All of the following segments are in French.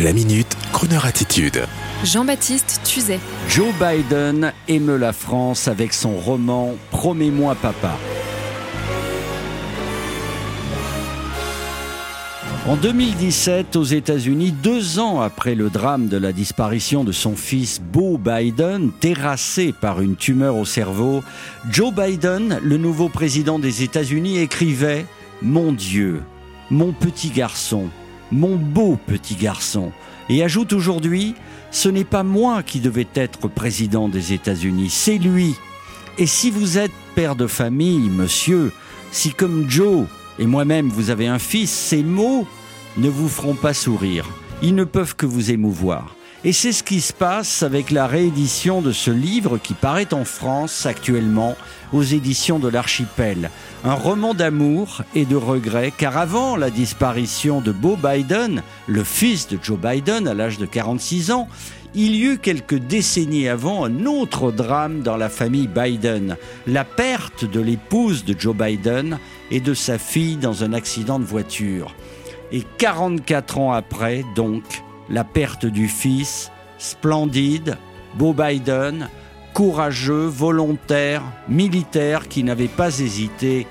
La minute, Kroneur attitude. Jean-Baptiste Tuzet. Joe Biden émeut la France avec son roman Promets-moi papa. En 2017, aux États-Unis, deux ans après le drame de la disparition de son fils Beau Biden, terrassé par une tumeur au cerveau, Joe Biden, le nouveau président des États-Unis, écrivait ⁇ Mon Dieu, mon petit garçon, mon beau petit garçon ⁇ et ajoute aujourd'hui ⁇ Ce n'est pas moi qui devais être président des États-Unis, c'est lui. Et si vous êtes père de famille, monsieur, si comme Joe et moi-même vous avez un fils, ces mots ne vous feront pas sourire. Ils ne peuvent que vous émouvoir. Et c'est ce qui se passe avec la réédition de ce livre qui paraît en France actuellement aux éditions de l'Archipel. Un roman d'amour et de regret, car avant la disparition de Beau Biden, le fils de Joe Biden à l'âge de 46 ans, il y eut quelques décennies avant un autre drame dans la famille Biden, la perte de l'épouse de Joe Biden et de sa fille dans un accident de voiture. Et 44 ans après, donc, la perte du fils, splendide, beau Biden, courageux, volontaire, militaire, qui n'avait pas hésité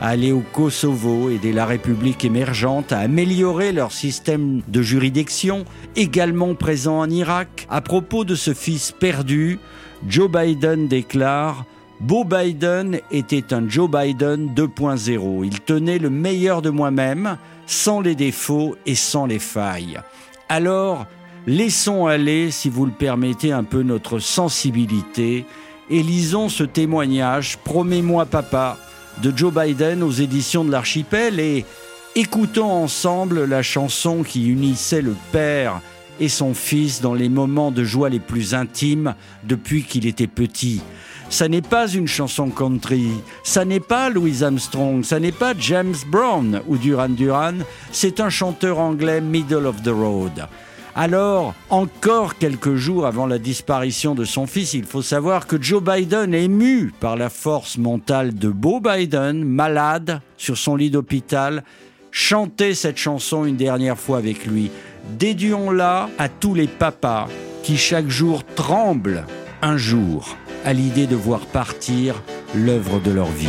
à aller au Kosovo, aider la République émergente à améliorer leur système de juridiction, également présent en Irak. À propos de ce fils perdu, Joe Biden déclare Beau Biden était un Joe Biden 2.0. Il tenait le meilleur de moi-même, sans les défauts et sans les failles. Alors, laissons aller, si vous le permettez, un peu notre sensibilité et lisons ce témoignage, Promets-moi papa, de Joe Biden aux éditions de l'Archipel et écoutons ensemble la chanson qui unissait le père et son fils dans les moments de joie les plus intimes depuis qu'il était petit. Ça n'est pas une chanson country, ça n'est pas Louis Armstrong, ça n'est pas James Brown ou Duran Duran, c'est un chanteur anglais middle of the road. Alors, encore quelques jours avant la disparition de son fils, il faut savoir que Joe Biden, ému par la force mentale de Beau Biden, malade sur son lit d'hôpital, chantait cette chanson une dernière fois avec lui. Déduons-la à tous les papas qui chaque jour tremblent un jour à l'idée de voir partir l'œuvre de leur vie.